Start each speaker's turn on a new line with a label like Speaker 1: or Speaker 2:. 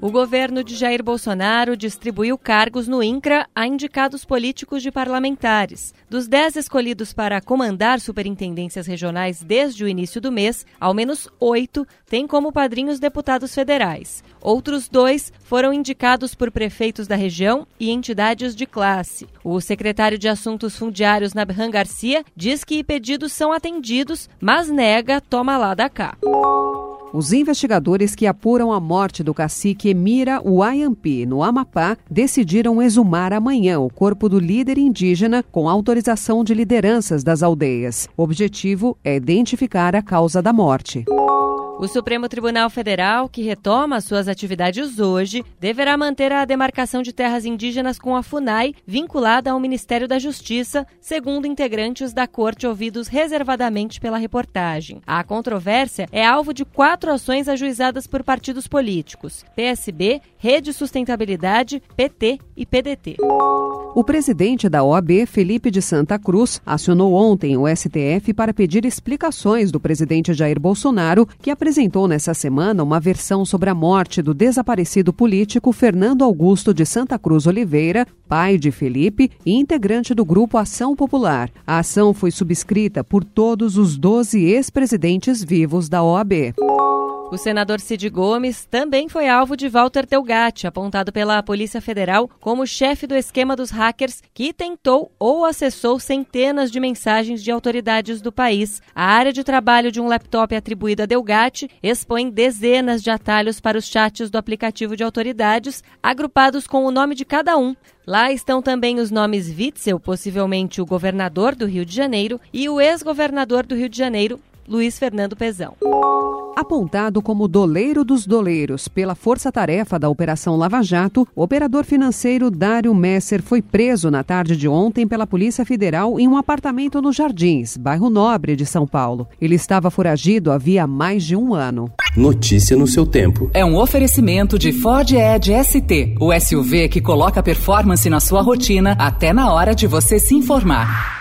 Speaker 1: O governo de Jair Bolsonaro distribuiu cargos no INCRA a indicados políticos de parlamentares. Dos dez escolhidos para comandar superintendências regionais desde o início do mês, ao menos oito têm como padrinhos deputados federais. Outros dois foram indicados por prefeitos da região e entidades de classe. O secretário de Assuntos Fundiários, Nabhan Garcia, diz que pedidos são atendidos, mas nega toma lá da cá.
Speaker 2: Os investigadores que apuram a morte do cacique Emira Uayampi, no Amapá, decidiram exumar amanhã o corpo do líder indígena com autorização de lideranças das aldeias. O objetivo é identificar a causa da morte.
Speaker 1: O Supremo Tribunal Federal, que retoma suas atividades hoje, deverá manter a demarcação de terras indígenas com a FUNAI, vinculada ao Ministério da Justiça, segundo integrantes da corte ouvidos reservadamente pela reportagem. A controvérsia é alvo de quatro ações ajuizadas por partidos políticos: PSB, Rede Sustentabilidade, PT e PDT.
Speaker 2: O presidente da OAB, Felipe de Santa Cruz, acionou ontem o STF para pedir explicações do presidente Jair Bolsonaro, que apresentou nessa semana uma versão sobre a morte do desaparecido político Fernando Augusto de Santa Cruz Oliveira, pai de Felipe e integrante do grupo Ação Popular. A ação foi subscrita por todos os 12 ex-presidentes vivos da OAB.
Speaker 1: O senador Cid Gomes também foi alvo de Walter Delgatti, apontado pela Polícia Federal como chefe do esquema dos hackers que tentou ou acessou centenas de mensagens de autoridades do país. A área de trabalho de um laptop atribuído a Delgatti expõe dezenas de atalhos para os chats do aplicativo de autoridades, agrupados com o nome de cada um. Lá estão também os nomes Witzel, possivelmente o governador do Rio de Janeiro, e o ex-governador do Rio de Janeiro, Luiz Fernando Pezão.
Speaker 2: Apontado como doleiro dos doleiros pela força-tarefa da Operação Lava Jato, o operador financeiro Dário Messer foi preso na tarde de ontem pela Polícia Federal em um apartamento nos Jardins, bairro Nobre de São Paulo. Ele estava foragido havia mais de um ano.
Speaker 3: Notícia no seu tempo.
Speaker 4: É um oferecimento de Ford Edge ST, o SUV que coloca performance na sua rotina até na hora de você se informar.